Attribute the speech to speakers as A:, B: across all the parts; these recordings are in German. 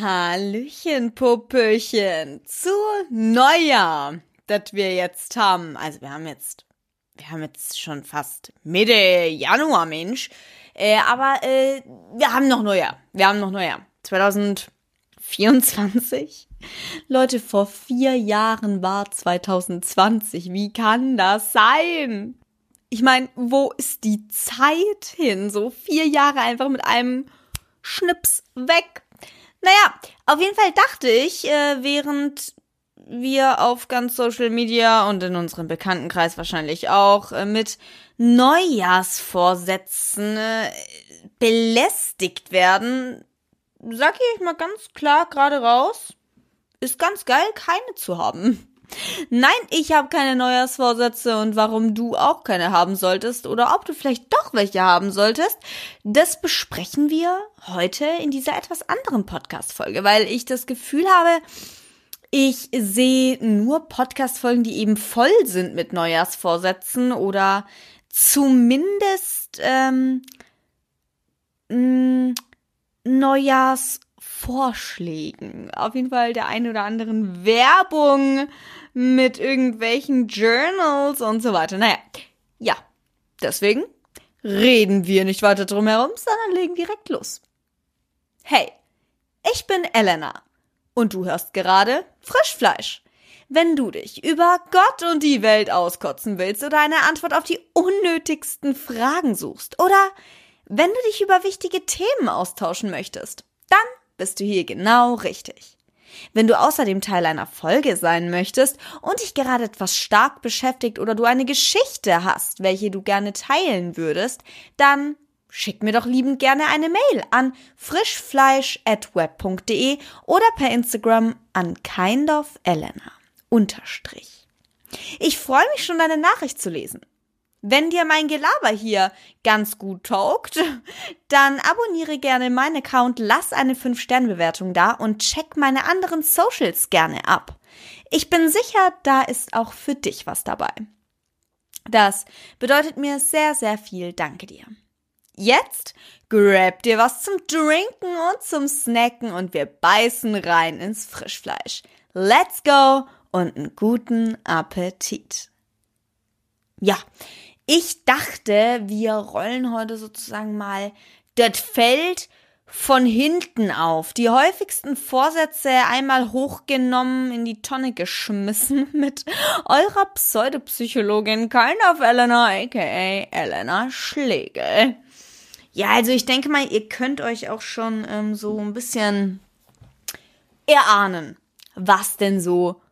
A: Hallöchen, Puppöchen, zu Neujahr, das wir jetzt haben. Also wir haben jetzt, wir haben jetzt schon fast Mitte Januar, Mensch. Äh, aber äh, wir haben noch Neujahr. Wir haben noch Neujahr. 2024? Leute, vor vier Jahren war 2020. Wie kann das sein? Ich meine, wo ist die Zeit hin? So vier Jahre einfach mit einem Schnips weg. Naja, auf jeden Fall dachte ich, äh, während wir auf ganz Social Media und in unserem Bekanntenkreis wahrscheinlich auch äh, mit Neujahrsvorsätzen äh, belästigt werden, sag ich mal ganz klar gerade raus, ist ganz geil, keine zu haben. Nein, ich habe keine Neujahrsvorsätze und warum du auch keine haben solltest oder ob du vielleicht doch welche haben solltest, das besprechen wir heute in dieser etwas anderen Podcast-Folge, weil ich das Gefühl habe, ich sehe nur Podcast-Folgen, die eben voll sind mit Neujahrsvorsätzen oder zumindest ähm, Neujahrsvorschlägen. Auf jeden Fall der einen oder anderen Werbung mit irgendwelchen Journals und so weiter. Naja, ja, deswegen reden wir nicht weiter drum herum, sondern legen direkt los. Hey, ich bin Elena und du hörst gerade Frischfleisch. Wenn du dich über Gott und die Welt auskotzen willst oder eine Antwort auf die unnötigsten Fragen suchst oder wenn du dich über wichtige Themen austauschen möchtest, dann bist du hier genau richtig. Wenn du außerdem Teil einer Folge sein möchtest und dich gerade etwas stark beschäftigt oder du eine Geschichte hast, welche du gerne teilen würdest, dann schick mir doch liebend gerne eine Mail an frischfleisch@web.de oder per Instagram an kindofelena. Unterstrich. Ich freue mich schon, deine Nachricht zu lesen. Wenn dir mein Gelaber hier ganz gut taugt, dann abonniere gerne meinen Account, lass eine 5-Sterne-Bewertung da und check meine anderen Socials gerne ab. Ich bin sicher, da ist auch für dich was dabei. Das bedeutet mir sehr, sehr viel. Danke dir. Jetzt grab dir was zum Trinken und zum Snacken und wir beißen rein ins Frischfleisch. Let's go und einen guten Appetit. Ja, ich dachte, wir rollen heute sozusagen mal das Feld von hinten auf. Die häufigsten Vorsätze einmal hochgenommen, in die Tonne geschmissen mit eurer Pseudopsychologin Kind of Elena, aka Elena Schlegel. Ja, also ich denke mal, ihr könnt euch auch schon ähm, so ein bisschen erahnen, was denn so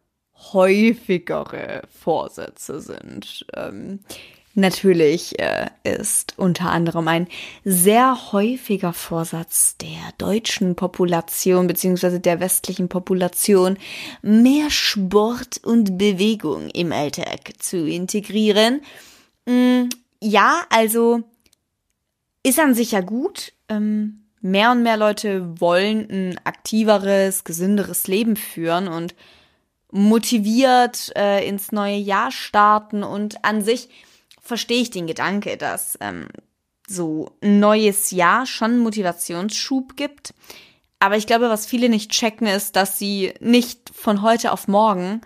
A: häufigere Vorsätze sind. Ähm, Natürlich äh, ist unter anderem ein sehr häufiger Vorsatz der deutschen Population beziehungsweise der westlichen Population, mehr Sport und Bewegung im Alltag zu integrieren. Mm, ja, also ist an sich ja gut. Ähm, mehr und mehr Leute wollen ein aktiveres, gesünderes Leben führen und motiviert äh, ins neue Jahr starten und an sich verstehe ich den Gedanke, dass ähm, so ein neues Jahr schon Motivationsschub gibt. Aber ich glaube, was viele nicht checken, ist, dass sie nicht von heute auf morgen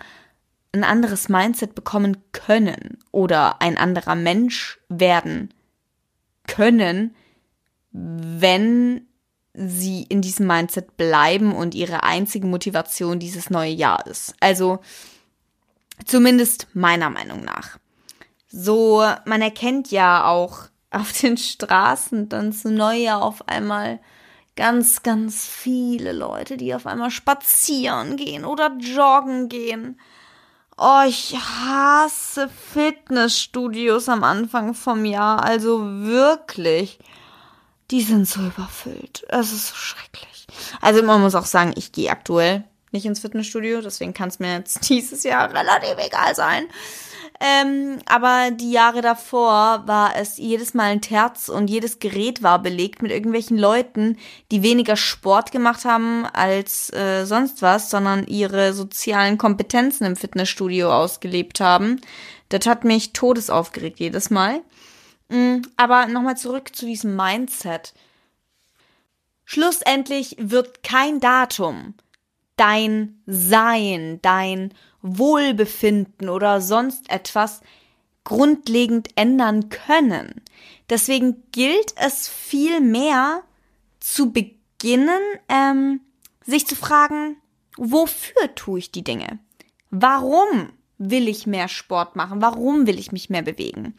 A: ein anderes Mindset bekommen können oder ein anderer Mensch werden können, wenn sie in diesem Mindset bleiben und ihre einzige Motivation dieses neue Jahr ist. Also zumindest meiner Meinung nach. So, man erkennt ja auch auf den Straßen dann zu Neujahr auf einmal ganz, ganz viele Leute, die auf einmal spazieren gehen oder joggen gehen. Oh, ich hasse Fitnessstudios am Anfang vom Jahr. Also wirklich. Die sind so überfüllt. Es ist so schrecklich. Also man muss auch sagen, ich gehe aktuell nicht ins Fitnessstudio. Deswegen kann es mir jetzt dieses Jahr relativ egal sein. Ähm, aber die Jahre davor war es jedes Mal ein Terz und jedes Gerät war belegt mit irgendwelchen Leuten, die weniger Sport gemacht haben als äh, sonst was, sondern ihre sozialen Kompetenzen im Fitnessstudio ausgelebt haben. Das hat mich todesaufgeregt jedes Mal. Mhm, aber nochmal zurück zu diesem Mindset. Schlussendlich wird kein Datum dein Sein, dein Wohlbefinden oder sonst etwas grundlegend ändern können. Deswegen gilt es viel mehr zu beginnen, ähm, sich zu fragen, wofür tue ich die Dinge? Warum will ich mehr Sport machen? Warum will ich mich mehr bewegen?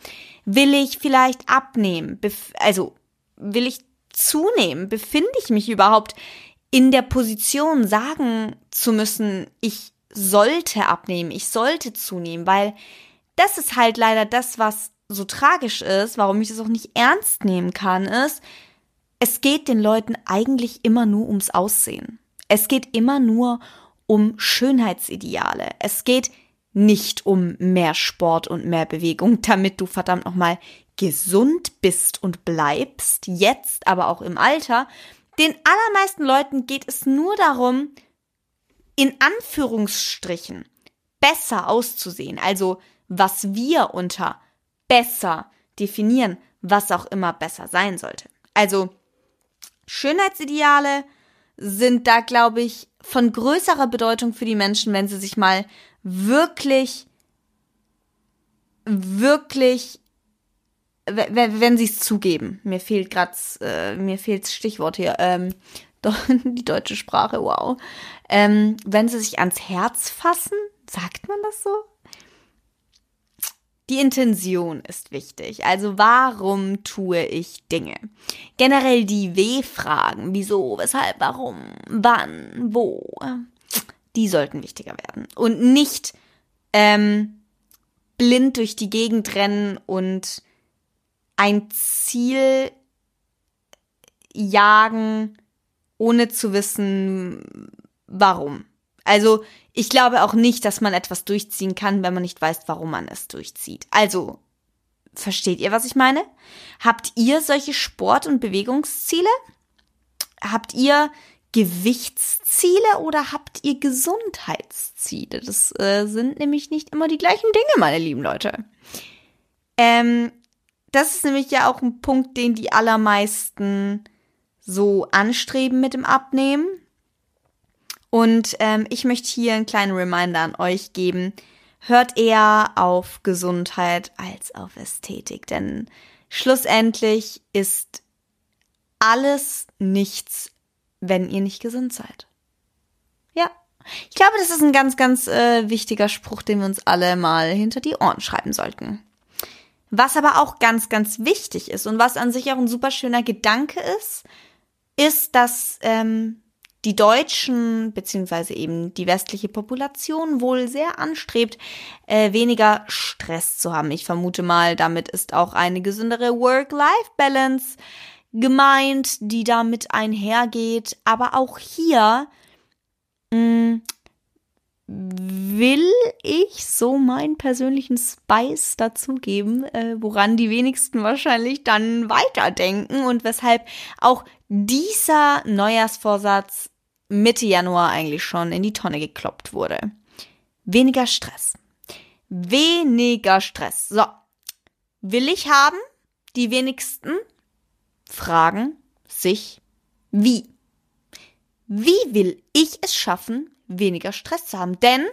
A: Will ich vielleicht abnehmen? Bef also will ich zunehmen? Befinde ich mich überhaupt in der Position, sagen zu müssen, ich sollte abnehmen, ich sollte zunehmen, weil das ist halt leider das, was so tragisch ist, warum ich das auch nicht ernst nehmen kann, ist, es geht den Leuten eigentlich immer nur ums Aussehen. Es geht immer nur um Schönheitsideale. Es geht nicht um mehr Sport und mehr Bewegung, damit du verdammt nochmal gesund bist und bleibst, jetzt aber auch im Alter. Den allermeisten Leuten geht es nur darum, in Anführungsstrichen besser auszusehen. Also was wir unter besser definieren, was auch immer besser sein sollte. Also Schönheitsideale sind da, glaube ich, von größerer Bedeutung für die Menschen, wenn sie sich mal wirklich, wirklich, wenn, sie es zugeben. Mir fehlt gerade, äh, mir fehlt Stichwort hier. Ähm, die deutsche Sprache, wow. Ähm, wenn sie sich ans Herz fassen, sagt man das so? Die Intention ist wichtig. Also warum tue ich Dinge? Generell die W-Fragen. Wieso, weshalb, warum, wann, wo. Die sollten wichtiger werden. Und nicht ähm, blind durch die Gegend rennen und ein Ziel jagen, ohne zu wissen, warum. Also ich glaube auch nicht, dass man etwas durchziehen kann, wenn man nicht weiß, warum man es durchzieht. Also, versteht ihr, was ich meine? Habt ihr solche Sport- und Bewegungsziele? Habt ihr Gewichtsziele oder habt ihr Gesundheitsziele? Das äh, sind nämlich nicht immer die gleichen Dinge, meine lieben Leute. Ähm, das ist nämlich ja auch ein Punkt, den die allermeisten so anstreben mit dem Abnehmen. Und ähm, ich möchte hier einen kleinen Reminder an euch geben. Hört eher auf Gesundheit als auf Ästhetik, denn schlussendlich ist alles nichts, wenn ihr nicht gesund seid. Ja, ich glaube, das ist ein ganz, ganz äh, wichtiger Spruch, den wir uns alle mal hinter die Ohren schreiben sollten. Was aber auch ganz, ganz wichtig ist und was an sich auch ein super schöner Gedanke ist, ist, dass ähm, die Deutschen beziehungsweise eben die westliche Population wohl sehr anstrebt, äh, weniger Stress zu haben. Ich vermute mal, damit ist auch eine gesündere Work-Life-Balance gemeint, die damit einhergeht. Aber auch hier mh, mm, will ich so meinen persönlichen Spice dazugeben, äh, woran die wenigsten wahrscheinlich dann weiterdenken und weshalb auch dieser Neujahrsvorsatz Mitte Januar eigentlich schon in die Tonne gekloppt wurde. Weniger Stress. Weniger Stress. So. Will ich haben? Die wenigsten fragen sich, wie? Wie will ich es schaffen, weniger Stress zu haben? Denn,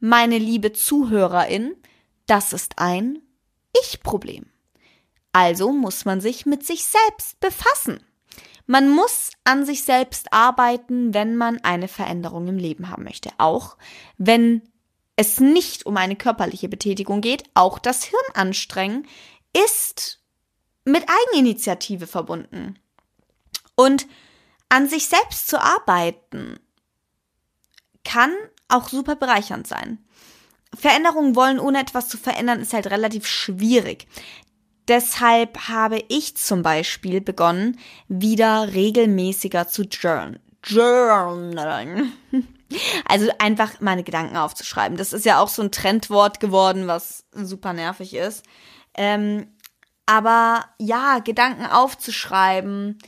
A: meine liebe Zuhörerin, das ist ein Ich-Problem. Also muss man sich mit sich selbst befassen. Man muss an sich selbst arbeiten, wenn man eine Veränderung im Leben haben möchte. Auch wenn es nicht um eine körperliche Betätigung geht, auch das Hirn anstrengen ist mit Eigeninitiative verbunden. Und an sich selbst zu arbeiten kann auch super bereichernd sein. Veränderungen wollen, ohne etwas zu verändern, ist halt relativ schwierig. Deshalb habe ich zum Beispiel begonnen, wieder regelmäßiger zu journalen. Journalen. Also einfach meine Gedanken aufzuschreiben. Das ist ja auch so ein Trendwort geworden, was super nervig ist. Ähm, aber ja, Gedanken aufzuschreiben,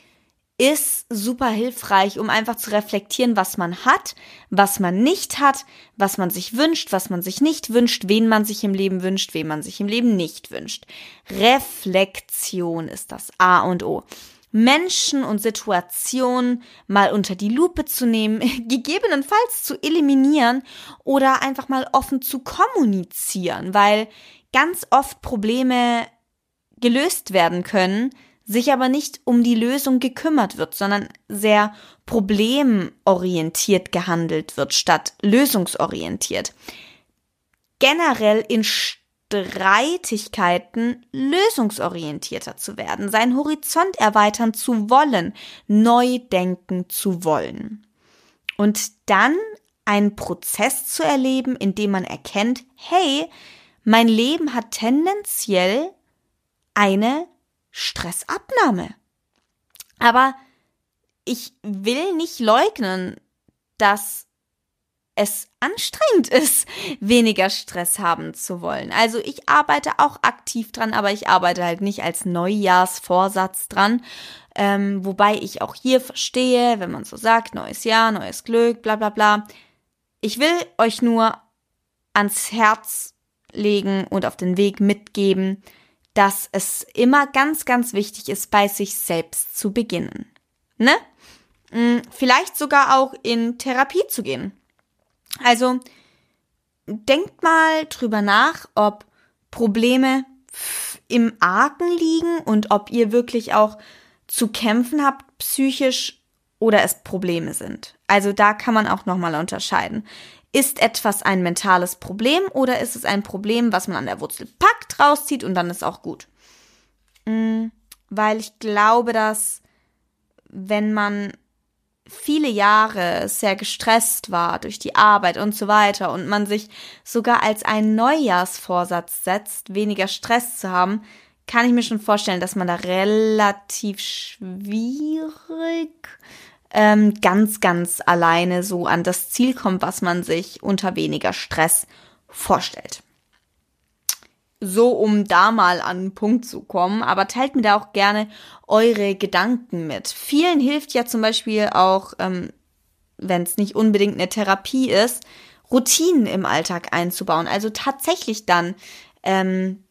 A: ist super hilfreich, um einfach zu reflektieren, was man hat, was man nicht hat, was man sich wünscht, was man sich nicht wünscht, wen man sich im Leben wünscht, wen man sich im Leben nicht wünscht. Reflexion ist das A und O. Menschen und Situationen mal unter die Lupe zu nehmen, gegebenenfalls zu eliminieren oder einfach mal offen zu kommunizieren, weil ganz oft Probleme gelöst werden können, sich aber nicht um die Lösung gekümmert wird, sondern sehr problemorientiert gehandelt wird statt lösungsorientiert. Generell in Streitigkeiten lösungsorientierter zu werden, seinen Horizont erweitern zu wollen, neu denken zu wollen. Und dann einen Prozess zu erleben, in dem man erkennt, hey, mein Leben hat tendenziell eine Stressabnahme. Aber ich will nicht leugnen, dass es anstrengend ist, weniger Stress haben zu wollen. Also ich arbeite auch aktiv dran, aber ich arbeite halt nicht als Neujahrsvorsatz dran. Ähm, wobei ich auch hier verstehe, wenn man so sagt, neues Jahr, neues Glück, bla bla bla. Ich will euch nur ans Herz legen und auf den Weg mitgeben, dass es immer ganz, ganz wichtig ist, bei sich selbst zu beginnen. Ne? Hm, vielleicht sogar auch in Therapie zu gehen. Also denkt mal drüber nach, ob Probleme im Argen liegen und ob ihr wirklich auch zu kämpfen habt psychisch oder es Probleme sind. Also da kann man auch nochmal unterscheiden. Ist etwas ein mentales Problem oder ist es ein Problem, was man an der Wurzel packt, rauszieht und dann ist auch gut? Mhm, weil ich glaube, dass wenn man viele Jahre sehr gestresst war durch die Arbeit und so weiter und man sich sogar als einen Neujahrsvorsatz setzt, weniger Stress zu haben, kann ich mir schon vorstellen, dass man da relativ schwierig ähm, ganz, ganz alleine so an das Ziel kommt, was man sich unter weniger Stress vorstellt so, um da mal an den Punkt zu kommen. Aber teilt mir da auch gerne eure Gedanken mit. Vielen hilft ja zum Beispiel auch, ähm, wenn es nicht unbedingt eine Therapie ist, Routinen im Alltag einzubauen. Also tatsächlich dann ähm,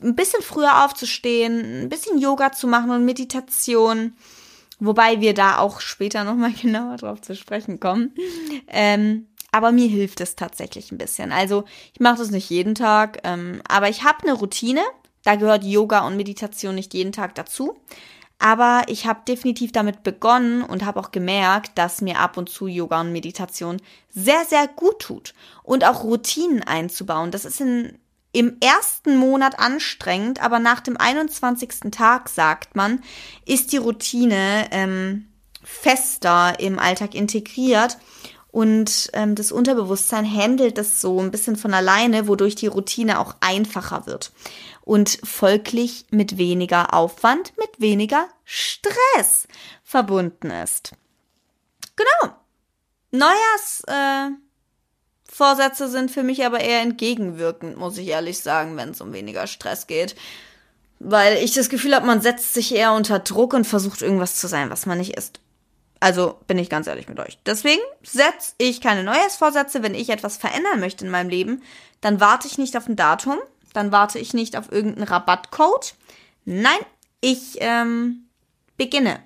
A: ein bisschen früher aufzustehen, ein bisschen Yoga zu machen und Meditation. Wobei wir da auch später nochmal genauer drauf zu sprechen kommen. Ähm, aber mir hilft es tatsächlich ein bisschen. Also ich mache das nicht jeden Tag, ähm, aber ich habe eine Routine. Da gehört Yoga und Meditation nicht jeden Tag dazu. Aber ich habe definitiv damit begonnen und habe auch gemerkt, dass mir ab und zu Yoga und Meditation sehr, sehr gut tut. Und auch Routinen einzubauen. Das ist in, im ersten Monat anstrengend, aber nach dem 21. Tag, sagt man, ist die Routine ähm, fester im Alltag integriert und ähm, das Unterbewusstsein handelt das so ein bisschen von alleine, wodurch die Routine auch einfacher wird. Und folglich mit weniger Aufwand, mit weniger Stress verbunden ist. Genau. Neujahrs äh, Vorsätze sind für mich aber eher entgegenwirkend, muss ich ehrlich sagen, wenn es um weniger Stress geht. Weil ich das Gefühl habe, man setzt sich eher unter Druck und versucht irgendwas zu sein, was man nicht ist. Also bin ich ganz ehrlich mit euch. Deswegen setze ich keine Neujahrsvorsätze. Wenn ich etwas verändern möchte in meinem Leben, dann warte ich nicht auf ein Datum, dann warte ich nicht auf irgendeinen Rabattcode. Nein, ich ähm, beginne.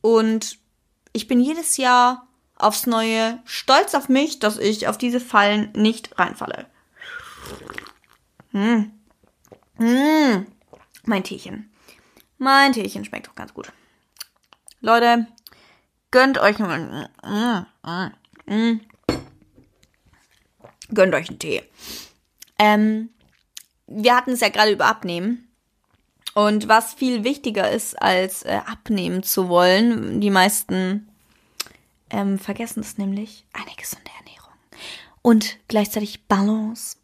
A: Und ich bin jedes Jahr aufs Neue stolz auf mich, dass ich auf diese Fallen nicht reinfalle. Hm. Hm. Mein Teechen. Mein Teechen schmeckt doch ganz gut. Leute, Gönnt euch mm, mm, mm, Gönnt euch einen Tee. Ähm, wir hatten es ja gerade über Abnehmen. Und was viel wichtiger ist, als äh, abnehmen zu wollen, die meisten ähm, vergessen es nämlich, eine gesunde Ernährung. Und gleichzeitig Balance.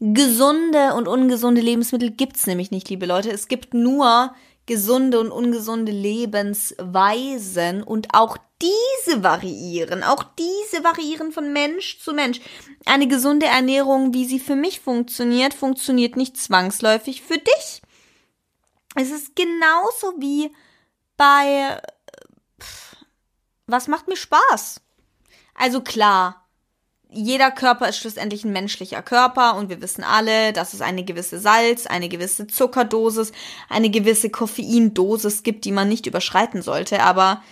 A: Gesunde und ungesunde Lebensmittel gibt's nämlich nicht, liebe Leute. Es gibt nur gesunde und ungesunde Lebensweisen und auch diese variieren, auch diese variieren von Mensch zu Mensch. Eine gesunde Ernährung, wie sie für mich funktioniert, funktioniert nicht zwangsläufig für dich. Es ist genauso wie bei was macht mir Spaß? Also klar, jeder Körper ist schlussendlich ein menschlicher Körper und wir wissen alle, dass es eine gewisse Salz, eine gewisse Zuckerdosis, eine gewisse Koffeindosis gibt, die man nicht überschreiten sollte. Aber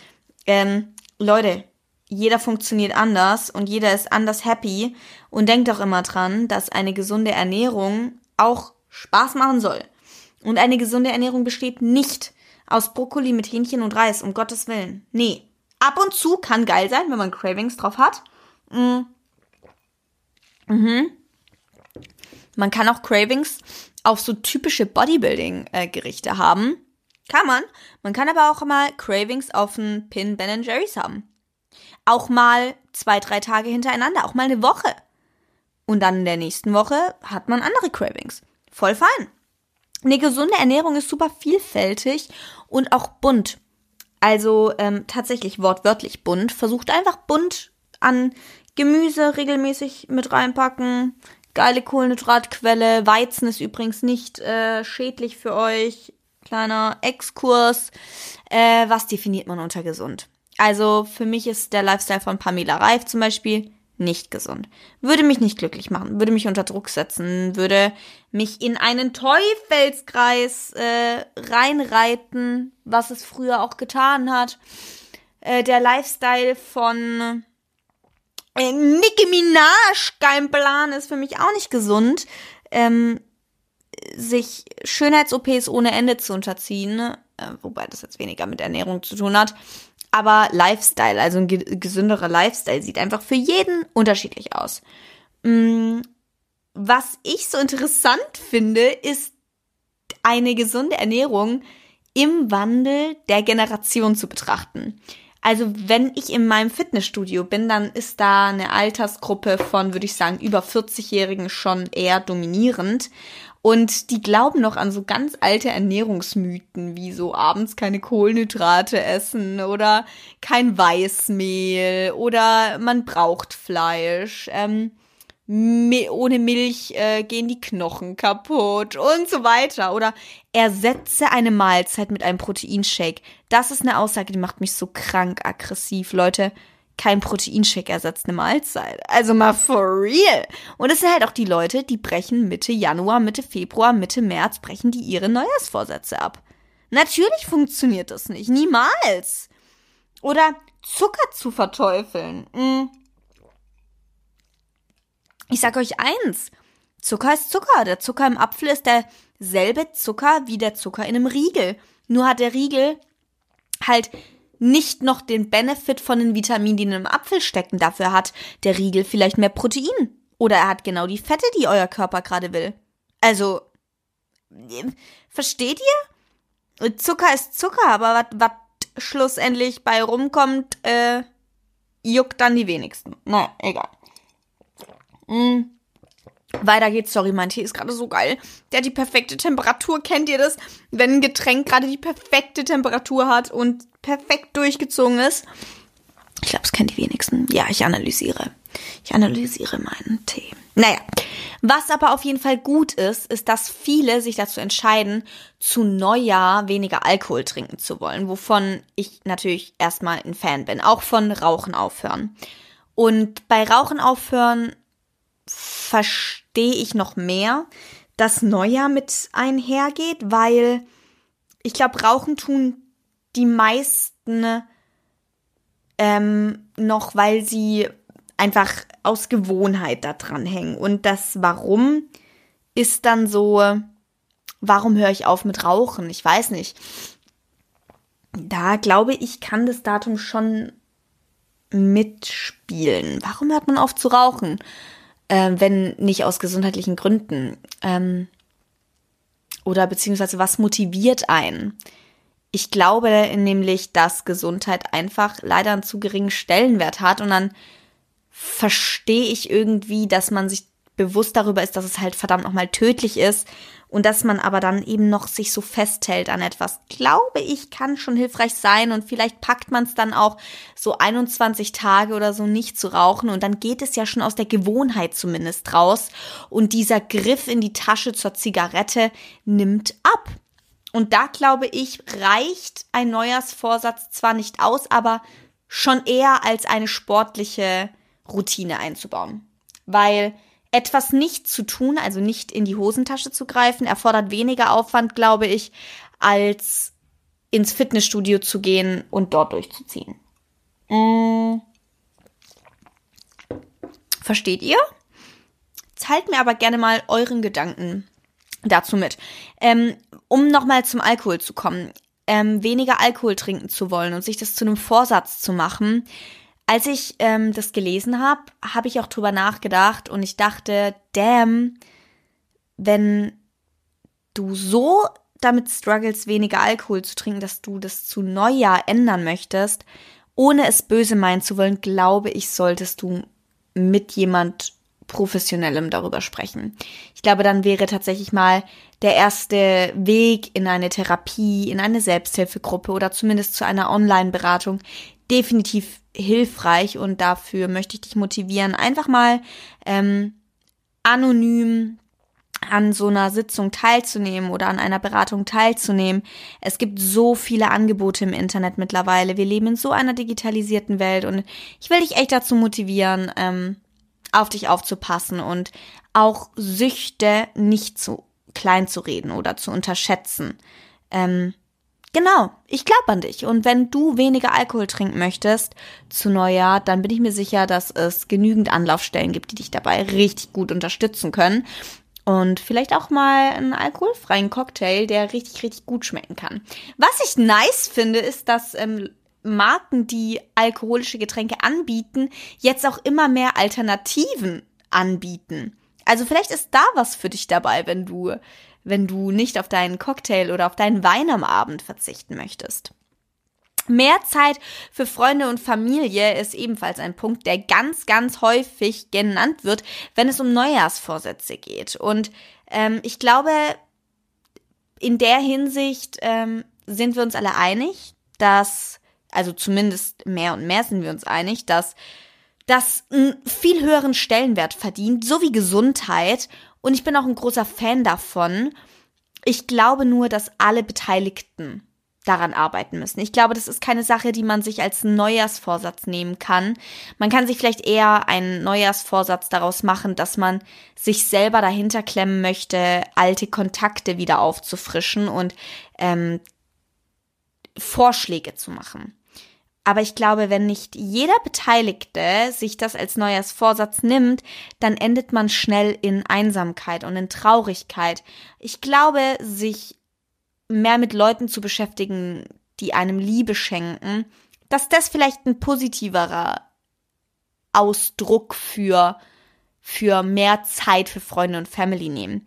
A: ähm, Leute, jeder funktioniert anders und jeder ist anders happy und denkt auch immer dran, dass eine gesunde Ernährung auch Spaß machen soll. Und eine gesunde Ernährung besteht nicht aus Brokkoli mit Hähnchen und Reis, um Gottes Willen. Nee. Ab und zu kann geil sein, wenn man Cravings drauf hat. Mhm. Mhm. Man kann auch Cravings auf so typische Bodybuilding-Gerichte haben. Kann man. Man kann aber auch mal Cravings auf einen Pin Ben Jerry's haben. Auch mal zwei, drei Tage hintereinander, auch mal eine Woche. Und dann in der nächsten Woche hat man andere Cravings. Voll fein. Eine gesunde Ernährung ist super vielfältig und auch bunt. Also ähm, tatsächlich wortwörtlich bunt. Versucht einfach bunt an Gemüse regelmäßig mit reinpacken. Geile Kohlenhydratquelle. Weizen ist übrigens nicht äh, schädlich für euch. Kleiner Exkurs. Äh, was definiert man unter gesund? Also für mich ist der Lifestyle von Pamela Reif zum Beispiel nicht gesund. Würde mich nicht glücklich machen, würde mich unter Druck setzen, würde mich in einen Teufelskreis äh, reinreiten, was es früher auch getan hat. Äh, der Lifestyle von äh, Nicki Minaj, kein Plan, ist für mich auch nicht gesund. Ähm, sich Schönheits-OPs ohne Ende zu unterziehen, äh, wobei das jetzt weniger mit Ernährung zu tun hat, aber Lifestyle, also ein gesünderer Lifestyle, sieht einfach für jeden unterschiedlich aus. Mm, was ich so interessant finde, ist eine gesunde Ernährung im Wandel der Generation zu betrachten. Also wenn ich in meinem Fitnessstudio bin, dann ist da eine Altersgruppe von, würde ich sagen, über 40-Jährigen schon eher dominierend. Und die glauben noch an so ganz alte Ernährungsmythen, wie so abends keine Kohlenhydrate essen oder kein Weißmehl oder man braucht Fleisch. Ähm, ohne Milch äh, gehen die Knochen kaputt und so weiter. Oder ersetze eine Mahlzeit mit einem Proteinshake. Das ist eine Aussage, die macht mich so krank aggressiv, Leute kein Proteinshake ersetzt eine Mahlzeit. Also mal for real. Und es sind halt auch die Leute, die brechen Mitte Januar, Mitte Februar, Mitte März, brechen die ihre Neujahrsvorsätze ab. Natürlich funktioniert das nicht. Niemals. Oder Zucker zu verteufeln. Hm. Ich sag euch eins. Zucker ist Zucker. Der Zucker im Apfel ist derselbe Zucker wie der Zucker in einem Riegel. Nur hat der Riegel halt nicht noch den Benefit von den Vitaminen, die in einem Apfel stecken. Dafür hat der Riegel vielleicht mehr Protein. Oder er hat genau die Fette, die euer Körper gerade will. Also, versteht ihr? Zucker ist Zucker, aber was schlussendlich bei rumkommt, äh, juckt dann die wenigsten. Na, egal. Mm. Weiter geht's. Sorry, mein Tee ist gerade so geil. Der hat die perfekte Temperatur. Kennt ihr das? Wenn ein Getränk gerade die perfekte Temperatur hat und perfekt durchgezogen ist. Ich glaube, es kennen die wenigsten. Ja, ich analysiere. Ich analysiere meinen Tee. Naja, was aber auf jeden Fall gut ist, ist, dass viele sich dazu entscheiden, zu Neujahr weniger Alkohol trinken zu wollen, wovon ich natürlich erstmal ein Fan bin. Auch von Rauchen aufhören. Und bei Rauchen aufhören verstehe ich noch mehr, dass Neujahr mit einhergeht, weil ich glaube, Rauchen tun die meisten ähm, noch, weil sie einfach aus Gewohnheit da dran hängen. Und das Warum ist dann so, warum höre ich auf mit Rauchen? Ich weiß nicht. Da glaube ich, kann das Datum schon mitspielen. Warum hört man auf zu rauchen? Äh, wenn nicht aus gesundheitlichen Gründen? Ähm, oder beziehungsweise was motiviert einen? Ich glaube nämlich, dass Gesundheit einfach leider einen zu geringen Stellenwert hat und dann verstehe ich irgendwie, dass man sich bewusst darüber ist, dass es halt verdammt nochmal tödlich ist und dass man aber dann eben noch sich so festhält an etwas, glaube ich, kann schon hilfreich sein und vielleicht packt man es dann auch so 21 Tage oder so nicht zu rauchen und dann geht es ja schon aus der Gewohnheit zumindest raus und dieser Griff in die Tasche zur Zigarette nimmt ab. Und da glaube ich, reicht ein Neujahrsvorsatz zwar nicht aus, aber schon eher als eine sportliche Routine einzubauen. Weil etwas nicht zu tun, also nicht in die Hosentasche zu greifen, erfordert weniger Aufwand, glaube ich, als ins Fitnessstudio zu gehen und dort durchzuziehen. Mmh. Versteht ihr? Teilt mir aber gerne mal euren Gedanken dazu mit. Ähm, um nochmal zum Alkohol zu kommen. Ähm, weniger Alkohol trinken zu wollen und sich das zu einem Vorsatz zu machen. Als ich ähm, das gelesen habe, habe ich auch drüber nachgedacht und ich dachte, damn, wenn du so damit struggles, weniger Alkohol zu trinken, dass du das zu Neujahr ändern möchtest, ohne es böse meinen zu wollen, glaube ich, solltest du mit jemand Professionellem darüber sprechen. Ich glaube, dann wäre tatsächlich mal der erste Weg in eine Therapie, in eine Selbsthilfegruppe oder zumindest zu einer Online-Beratung definitiv hilfreich und dafür möchte ich dich motivieren, einfach mal ähm, anonym an so einer Sitzung teilzunehmen oder an einer Beratung teilzunehmen. Es gibt so viele Angebote im Internet mittlerweile. Wir leben in so einer digitalisierten Welt und ich will dich echt dazu motivieren, ähm, auf dich aufzupassen und auch Süchte nicht zu klein zu reden oder zu unterschätzen. Ähm, genau, ich glaube an dich. Und wenn du weniger Alkohol trinken möchtest zu Neujahr, dann bin ich mir sicher, dass es genügend Anlaufstellen gibt, die dich dabei richtig gut unterstützen können. Und vielleicht auch mal einen alkoholfreien Cocktail, der richtig, richtig gut schmecken kann. Was ich nice finde, ist, dass ähm, Marken, die alkoholische Getränke anbieten, jetzt auch immer mehr Alternativen anbieten. Also vielleicht ist da was für dich dabei, wenn du, wenn du nicht auf deinen Cocktail oder auf deinen Wein am Abend verzichten möchtest. Mehr Zeit für Freunde und Familie ist ebenfalls ein Punkt, der ganz, ganz häufig genannt wird, wenn es um Neujahrsvorsätze geht. Und ähm, ich glaube, in der Hinsicht ähm, sind wir uns alle einig, dass, also zumindest mehr und mehr sind wir uns einig, dass das einen viel höheren Stellenwert verdient, so wie Gesundheit. Und ich bin auch ein großer Fan davon. Ich glaube nur, dass alle Beteiligten daran arbeiten müssen. Ich glaube, das ist keine Sache, die man sich als Neujahrsvorsatz nehmen kann. Man kann sich vielleicht eher einen Neujahrsvorsatz daraus machen, dass man sich selber dahinter klemmen möchte, alte Kontakte wieder aufzufrischen und ähm, Vorschläge zu machen. Aber ich glaube, wenn nicht jeder Beteiligte sich das als Neujahrsvorsatz nimmt, dann endet man schnell in Einsamkeit und in Traurigkeit. Ich glaube, sich mehr mit Leuten zu beschäftigen, die einem Liebe schenken, dass das vielleicht ein positiverer Ausdruck für, für mehr Zeit für Freunde und Family nehmen.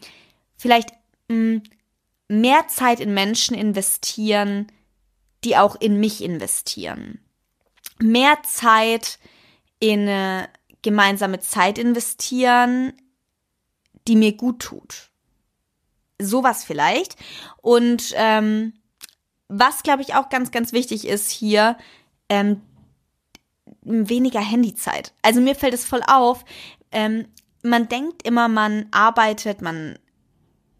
A: Vielleicht mh, mm, mehr Zeit in Menschen investieren, die auch in mich investieren. Mehr Zeit in äh, gemeinsame Zeit investieren, die mir gut tut sowas vielleicht. Und ähm, was, glaube ich, auch ganz, ganz wichtig ist hier, ähm, weniger Handyzeit. Also mir fällt es voll auf, ähm, man denkt immer, man arbeitet, man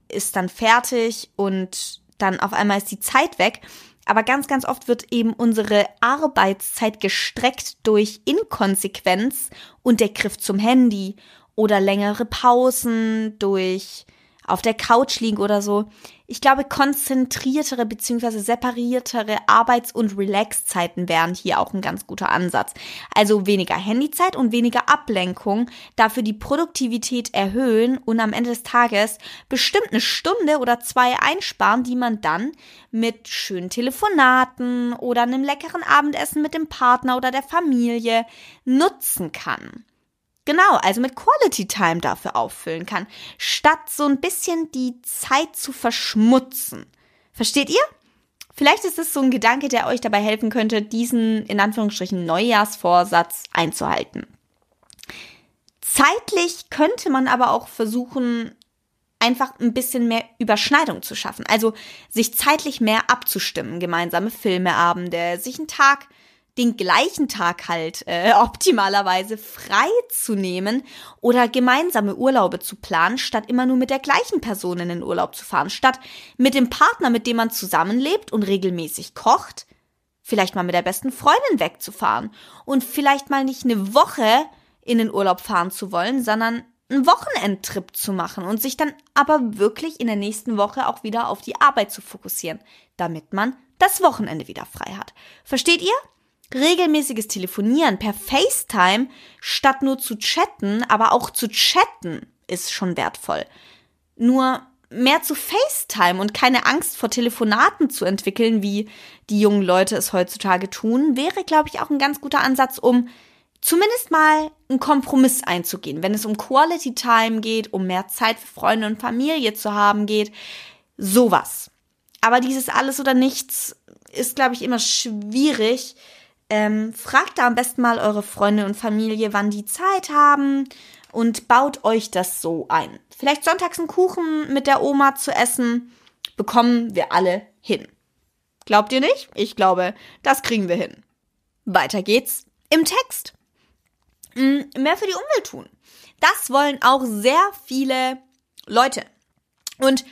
A: ist dann fertig und dann auf einmal ist die Zeit weg. Aber ganz, ganz oft wird eben unsere Arbeitszeit gestreckt durch Inkonsequenz und der Griff zum Handy oder längere Pausen, durch auf der Couch liegen oder so. Ich glaube, konzentriertere bzw. separiertere Arbeits- und Relaxzeiten wären hier auch ein ganz guter Ansatz. Also weniger Handyzeit und weniger Ablenkung, dafür die Produktivität erhöhen und am Ende des Tages bestimmt eine Stunde oder zwei einsparen, die man dann mit schönen Telefonaten oder einem leckeren Abendessen mit dem Partner oder der Familie nutzen kann. Genau, also mit Quality Time dafür auffüllen kann, statt so ein bisschen die Zeit zu verschmutzen. Versteht ihr? Vielleicht ist es so ein Gedanke, der euch dabei helfen könnte, diesen in Anführungsstrichen Neujahrsvorsatz einzuhalten. Zeitlich könnte man aber auch versuchen, einfach ein bisschen mehr Überschneidung zu schaffen. Also sich zeitlich mehr abzustimmen, gemeinsame Filmeabende, sich einen Tag den gleichen Tag halt äh, optimalerweise frei zu nehmen oder gemeinsame Urlaube zu planen, statt immer nur mit der gleichen Person in den Urlaub zu fahren, statt mit dem Partner, mit dem man zusammenlebt und regelmäßig kocht, vielleicht mal mit der besten Freundin wegzufahren und vielleicht mal nicht eine Woche in den Urlaub fahren zu wollen, sondern einen Wochenendtrip zu machen und sich dann aber wirklich in der nächsten Woche auch wieder auf die Arbeit zu fokussieren, damit man das Wochenende wieder frei hat. Versteht ihr? Regelmäßiges Telefonieren per FaceTime statt nur zu chatten, aber auch zu chatten ist schon wertvoll. Nur mehr zu FaceTime und keine Angst vor Telefonaten zu entwickeln, wie die jungen Leute es heutzutage tun, wäre, glaube ich, auch ein ganz guter Ansatz, um zumindest mal einen Kompromiss einzugehen, wenn es um Quality Time geht, um mehr Zeit für Freunde und Familie zu haben geht, sowas. Aber dieses alles oder nichts ist, glaube ich, immer schwierig. Ähm, fragt da am besten mal eure Freunde und Familie, wann die Zeit haben und baut euch das so ein. Vielleicht sonntags einen Kuchen mit der Oma zu essen, bekommen wir alle hin. Glaubt ihr nicht? Ich glaube, das kriegen wir hin. Weiter geht's im Text. Mm, mehr für die Umwelt tun. Das wollen auch sehr viele Leute. Und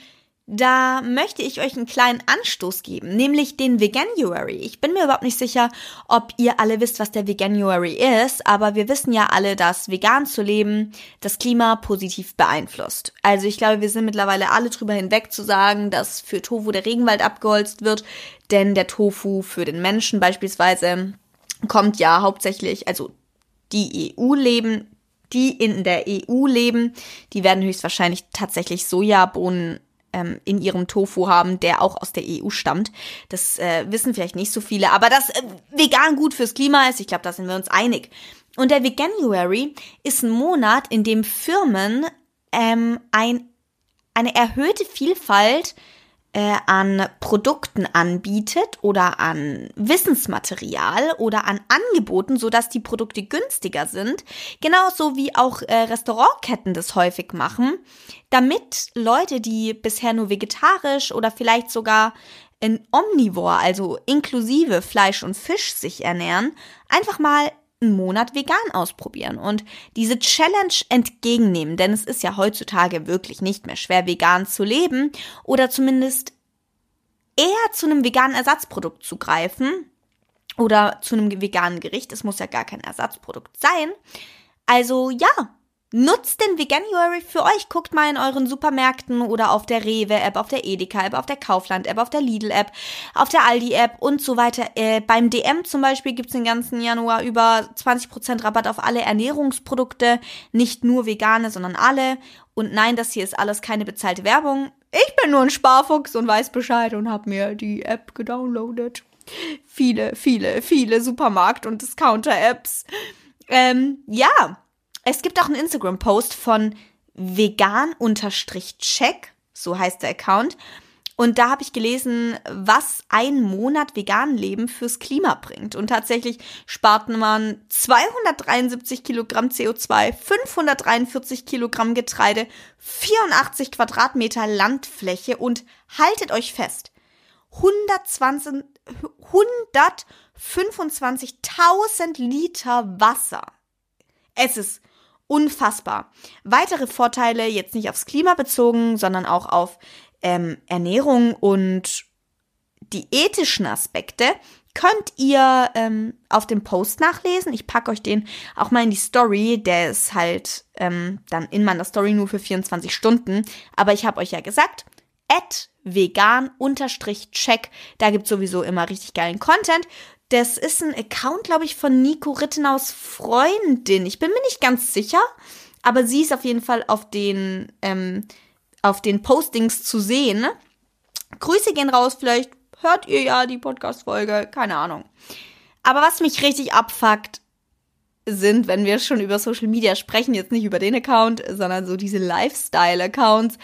A: da möchte ich euch einen kleinen Anstoß geben, nämlich den Veganuary. Ich bin mir überhaupt nicht sicher, ob ihr alle wisst, was der Veganuary ist, aber wir wissen ja alle, dass vegan zu leben das Klima positiv beeinflusst. Also ich glaube, wir sind mittlerweile alle drüber hinweg zu sagen, dass für Tofu der Regenwald abgeholzt wird, denn der Tofu für den Menschen beispielsweise kommt ja hauptsächlich, also die EU leben, die in der EU leben, die werden höchstwahrscheinlich tatsächlich Sojabohnen ähm, in ihrem Tofu haben, der auch aus der EU stammt. Das äh, wissen vielleicht nicht so viele, aber dass äh, vegan gut fürs Klima ist, ich glaube, da sind wir uns einig. Und der Veganuary ist ein Monat, in dem Firmen ähm, ein, eine erhöhte Vielfalt äh, an Produkten anbietet oder an Wissensmaterial oder an Angeboten, sodass die Produkte günstiger sind, genauso wie auch äh, Restaurantketten das häufig machen, damit Leute, die bisher nur vegetarisch oder vielleicht sogar in Omnivore, also inklusive Fleisch und Fisch sich ernähren, einfach mal einen Monat vegan ausprobieren und diese Challenge entgegennehmen, denn es ist ja heutzutage wirklich nicht mehr schwer, vegan zu leben oder zumindest eher zu einem veganen Ersatzprodukt zu greifen oder zu einem veganen Gericht. Es muss ja gar kein Ersatzprodukt sein. Also ja, Nutzt den Veganuary für euch. Guckt mal in euren Supermärkten oder auf der Rewe-App, auf der Edeka-App, auf der Kaufland-App, auf der Lidl-App, auf der Aldi-App und so weiter. Äh, beim DM zum Beispiel gibt's den ganzen Januar über 20% Rabatt auf alle Ernährungsprodukte. Nicht nur vegane, sondern alle. Und nein, das hier ist alles keine bezahlte Werbung. Ich bin nur ein Sparfuchs und weiß Bescheid und habe mir die App gedownloadet. Viele, viele, viele Supermarkt- und Discounter-Apps. Ähm, ja, es gibt auch einen Instagram-Post von vegan-check, so heißt der Account. Und da habe ich gelesen, was ein Monat vegan Leben fürs Klima bringt. Und tatsächlich spart man 273 Kilogramm CO2, 543 Kilogramm Getreide, 84 Quadratmeter Landfläche und haltet euch fest, 125.000 Liter Wasser. Es ist unfassbar. Weitere Vorteile, jetzt nicht aufs Klima bezogen, sondern auch auf ähm, Ernährung und die ethischen Aspekte, könnt ihr ähm, auf dem Post nachlesen. Ich packe euch den auch mal in die Story. Der ist halt ähm, dann in meiner Story nur für 24 Stunden. Aber ich habe euch ja gesagt, at vegan-check. Da gibt's sowieso immer richtig geilen Content. Das ist ein Account, glaube ich, von Nico Rittenaus Freundin. Ich bin mir nicht ganz sicher, aber sie ist auf jeden Fall auf den, ähm, auf den Postings zu sehen. Grüße gehen raus, vielleicht hört ihr ja die Podcast-Folge, keine Ahnung. Aber was mich richtig abfuckt, sind, wenn wir schon über Social Media sprechen, jetzt nicht über den Account, sondern so diese Lifestyle-Accounts,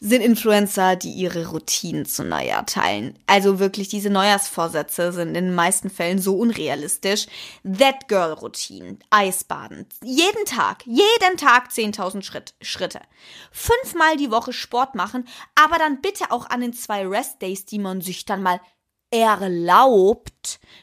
A: sind Influencer, die ihre Routinen zu Neujahr teilen. Also wirklich, diese Neujahrsvorsätze sind in den meisten Fällen so unrealistisch. That Girl Routine, Eisbaden, jeden Tag, jeden Tag 10.000 Schritt, Schritte. Fünfmal die Woche Sport machen, aber dann bitte auch an den zwei Rest Days, die man sich dann mal erlaubt,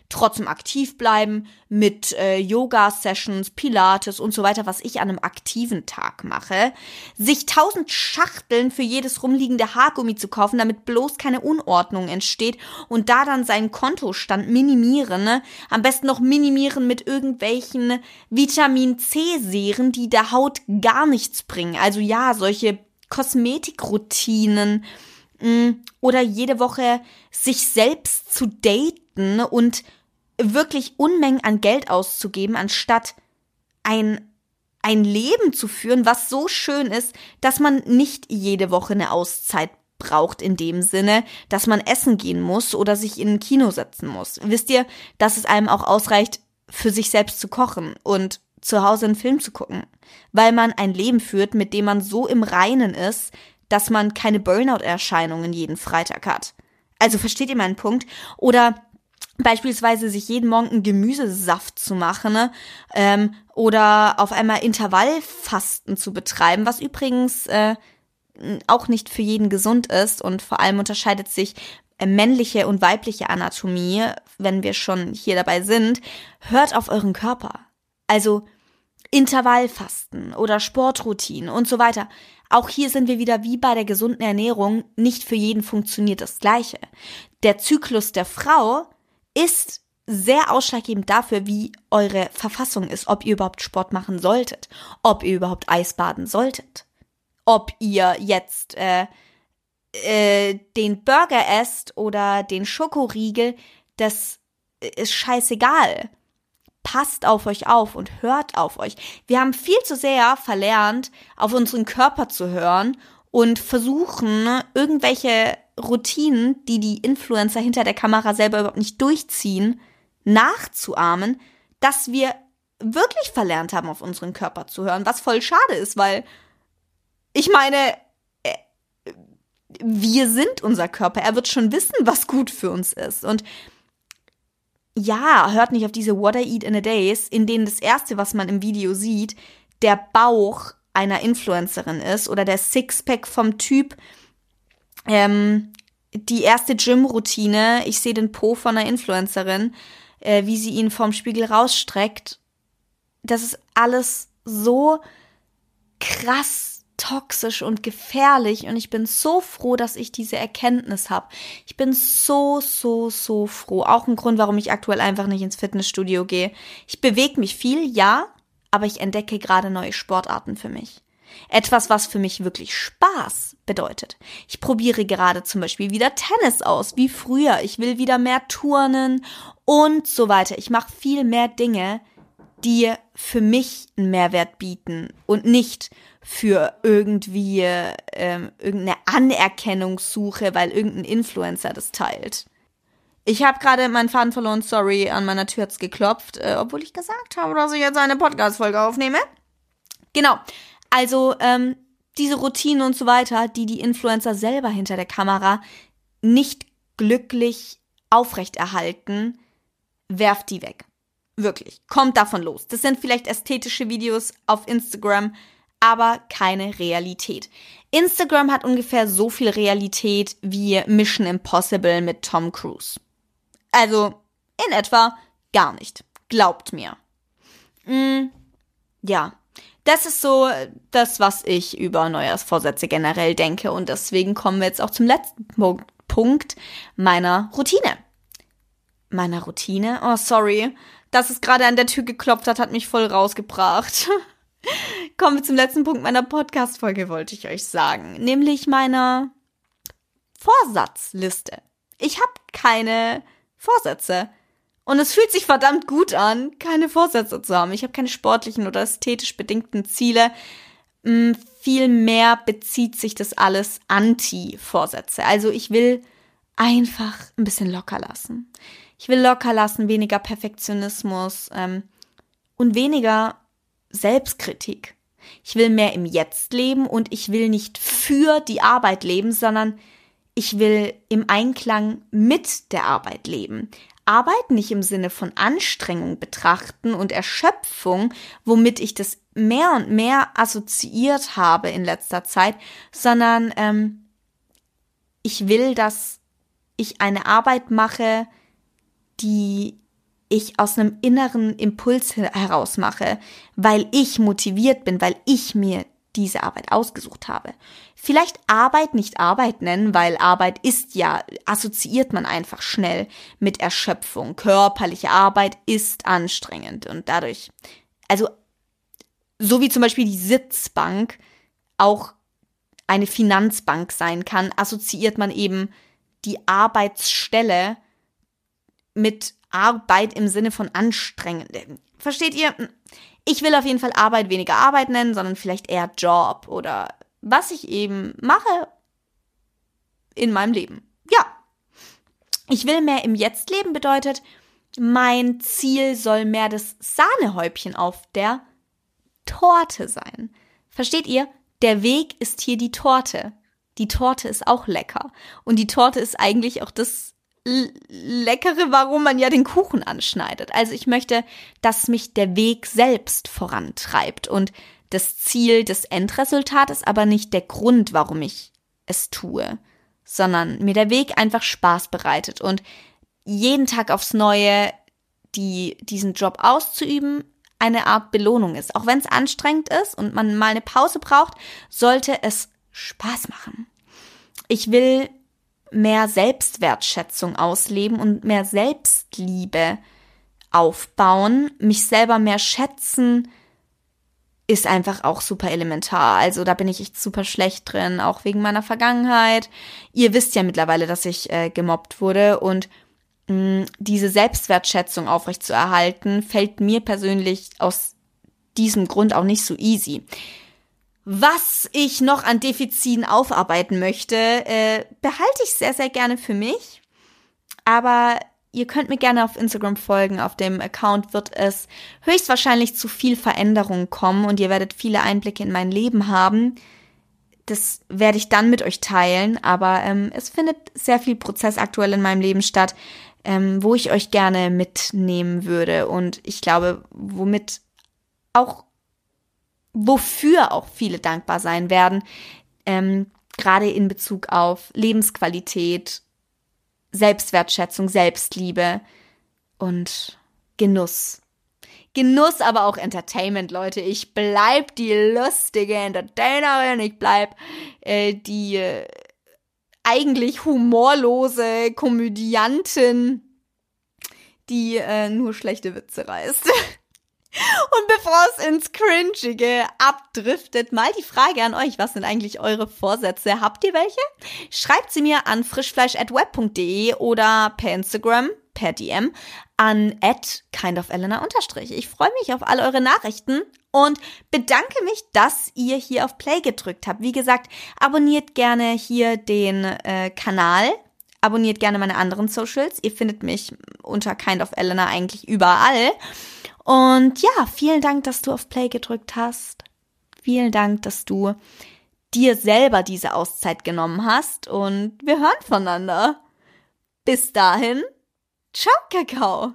A: trotzdem aktiv bleiben mit äh, Yoga-Sessions, Pilates und so weiter, was ich an einem aktiven Tag mache, sich tausend Schachteln für jedes rumliegende Haargummi zu kaufen, damit bloß keine Unordnung entsteht und da dann seinen Kontostand minimieren, ne? am besten noch minimieren mit irgendwelchen Vitamin C-Serien, die der Haut gar nichts bringen. Also ja, solche Kosmetikroutinen oder jede Woche sich selbst zu daten und wirklich Unmengen an Geld auszugeben, anstatt ein ein Leben zu führen, was so schön ist, dass man nicht jede Woche eine Auszeit braucht in dem Sinne, dass man essen gehen muss oder sich in ein Kino setzen muss. Wisst ihr, dass es einem auch ausreicht, für sich selbst zu kochen und zu Hause einen Film zu gucken, weil man ein Leben führt, mit dem man so im Reinen ist, dass man keine Burnout-Erscheinungen jeden Freitag hat. Also versteht ihr meinen Punkt? Oder beispielsweise sich jeden Morgen einen Gemüsesaft zu machen ne? ähm, oder auf einmal Intervallfasten zu betreiben, was übrigens äh, auch nicht für jeden gesund ist und vor allem unterscheidet sich äh, männliche und weibliche Anatomie, wenn wir schon hier dabei sind, hört auf euren Körper. Also Intervallfasten oder Sportroutinen und so weiter. Auch hier sind wir wieder wie bei der gesunden Ernährung, nicht für jeden funktioniert das Gleiche. Der Zyklus der Frau ist sehr ausschlaggebend dafür, wie eure Verfassung ist, ob ihr überhaupt Sport machen solltet, ob ihr überhaupt Eisbaden solltet, ob ihr jetzt äh, äh, den Burger esst oder den Schokoriegel, das ist scheißegal. Passt auf euch auf und hört auf euch. Wir haben viel zu sehr verlernt, auf unseren Körper zu hören und versuchen, irgendwelche Routinen, die die Influencer hinter der Kamera selber überhaupt nicht durchziehen, nachzuahmen, dass wir wirklich verlernt haben, auf unseren Körper zu hören, was voll schade ist, weil ich meine, äh, wir sind unser Körper. Er wird schon wissen, was gut für uns ist. Und ja, hört nicht auf diese What I Eat in a Days, in denen das erste, was man im Video sieht, der Bauch einer Influencerin ist oder der Sixpack vom Typ, ähm, die erste Gym-Routine, ich sehe den Po von einer Influencerin, äh, wie sie ihn vorm Spiegel rausstreckt. Das ist alles so krass toxisch und gefährlich und ich bin so froh, dass ich diese Erkenntnis habe. Ich bin so, so, so froh. Auch ein Grund, warum ich aktuell einfach nicht ins Fitnessstudio gehe. Ich bewege mich viel, ja, aber ich entdecke gerade neue Sportarten für mich. Etwas, was für mich wirklich Spaß bedeutet. Ich probiere gerade zum Beispiel wieder Tennis aus, wie früher. Ich will wieder mehr turnen und so weiter. Ich mache viel mehr Dinge, die für mich einen Mehrwert bieten und nicht für irgendwie ähm, irgendeine Anerkennungssuche, weil irgendein Influencer das teilt. Ich habe gerade meinen Faden verloren, sorry, an meiner Tür hat's geklopft, äh, obwohl ich gesagt habe, dass ich jetzt eine Podcast-Folge aufnehme. Genau. Also ähm, diese Routinen und so weiter, die die Influencer selber hinter der Kamera nicht glücklich aufrechterhalten, werft die weg. Wirklich. Kommt davon los. Das sind vielleicht ästhetische Videos auf Instagram, aber keine Realität. Instagram hat ungefähr so viel Realität wie Mission Impossible mit Tom Cruise. Also in etwa gar nicht. Glaubt mir. Mm, ja, das ist so das, was ich über Neujahrsvorsätze generell denke. Und deswegen kommen wir jetzt auch zum letzten Punkt meiner Routine. Meiner Routine? Oh, sorry. Dass es gerade an der Tür geklopft hat, hat mich voll rausgebracht. kommen wir zum letzten Punkt meiner Podcast-Folge, wollte ich euch sagen. Nämlich meiner Vorsatzliste. Ich habe keine Vorsätze. Und es fühlt sich verdammt gut an, keine Vorsätze zu haben. Ich habe keine sportlichen oder ästhetisch bedingten Ziele. Mm, Vielmehr bezieht sich das alles Anti-Vorsätze. Also ich will einfach ein bisschen locker lassen. Ich will locker lassen, weniger Perfektionismus ähm, und weniger Selbstkritik. Ich will mehr im Jetzt leben und ich will nicht für die Arbeit leben, sondern ich will im Einklang mit der Arbeit leben. Arbeit nicht im Sinne von Anstrengung betrachten und Erschöpfung, womit ich das mehr und mehr assoziiert habe in letzter Zeit, sondern ähm, ich will, dass ich eine Arbeit mache, die ich aus einem inneren Impuls heraus mache, weil ich motiviert bin, weil ich mir diese Arbeit ausgesucht habe. Vielleicht Arbeit nicht Arbeit nennen, weil Arbeit ist ja, assoziiert man einfach schnell mit Erschöpfung. Körperliche Arbeit ist anstrengend und dadurch, also so wie zum Beispiel die Sitzbank auch eine Finanzbank sein kann, assoziiert man eben die Arbeitsstelle mit Arbeit im Sinne von anstrengend. Versteht ihr? Ich will auf jeden Fall Arbeit weniger Arbeit nennen, sondern vielleicht eher Job oder was ich eben mache in meinem Leben. Ja. Ich will mehr im Jetzt leben bedeutet, mein Ziel soll mehr das Sahnehäubchen auf der Torte sein. Versteht ihr? Der Weg ist hier die Torte. Die Torte ist auch lecker. Und die Torte ist eigentlich auch das Leckere, warum man ja den Kuchen anschneidet. Also ich möchte, dass mich der Weg selbst vorantreibt und das Ziel des Endresultates aber nicht der Grund, warum ich es tue, sondern mir der Weg einfach Spaß bereitet und jeden Tag aufs Neue die, diesen Job auszuüben, eine Art Belohnung ist. Auch wenn es anstrengend ist und man mal eine Pause braucht, sollte es Spaß machen. Ich will mehr Selbstwertschätzung ausleben und mehr Selbstliebe aufbauen, mich selber mehr schätzen, ist einfach auch super elementar. Also da bin ich echt super schlecht drin, auch wegen meiner Vergangenheit. Ihr wisst ja mittlerweile, dass ich äh, gemobbt wurde und mh, diese Selbstwertschätzung aufrechtzuerhalten, fällt mir persönlich aus diesem Grund auch nicht so easy. Was ich noch an Defiziten aufarbeiten möchte, äh, behalte ich sehr, sehr gerne für mich. Aber ihr könnt mir gerne auf Instagram folgen. Auf dem Account wird es höchstwahrscheinlich zu viel Veränderung kommen und ihr werdet viele Einblicke in mein Leben haben. Das werde ich dann mit euch teilen, aber ähm, es findet sehr viel Prozess aktuell in meinem Leben statt, ähm, wo ich euch gerne mitnehmen würde und ich glaube, womit auch wofür auch viele dankbar sein werden, ähm, gerade in Bezug auf Lebensqualität, Selbstwertschätzung, Selbstliebe und Genuss. Genuss, aber auch Entertainment, Leute. Ich bleib die lustige Entertainerin, ich bleib äh, die äh, eigentlich humorlose Komödiantin, die äh, nur schlechte Witze reißt. Und bevor es ins Cringige abdriftet, mal die Frage an euch, was sind eigentlich eure Vorsätze? Habt ihr welche? Schreibt sie mir an frischfleisch.web.de oder per Instagram, per DM an at kindofelena. Ich freue mich auf all eure Nachrichten und bedanke mich, dass ihr hier auf Play gedrückt habt. Wie gesagt, abonniert gerne hier den äh, Kanal. Abonniert gerne meine anderen Socials. Ihr findet mich unter Kind of Elena eigentlich überall. Und ja, vielen Dank, dass du auf Play gedrückt hast. Vielen Dank, dass du dir selber diese Auszeit genommen hast und wir hören voneinander. Bis dahin, ciao, Kakao.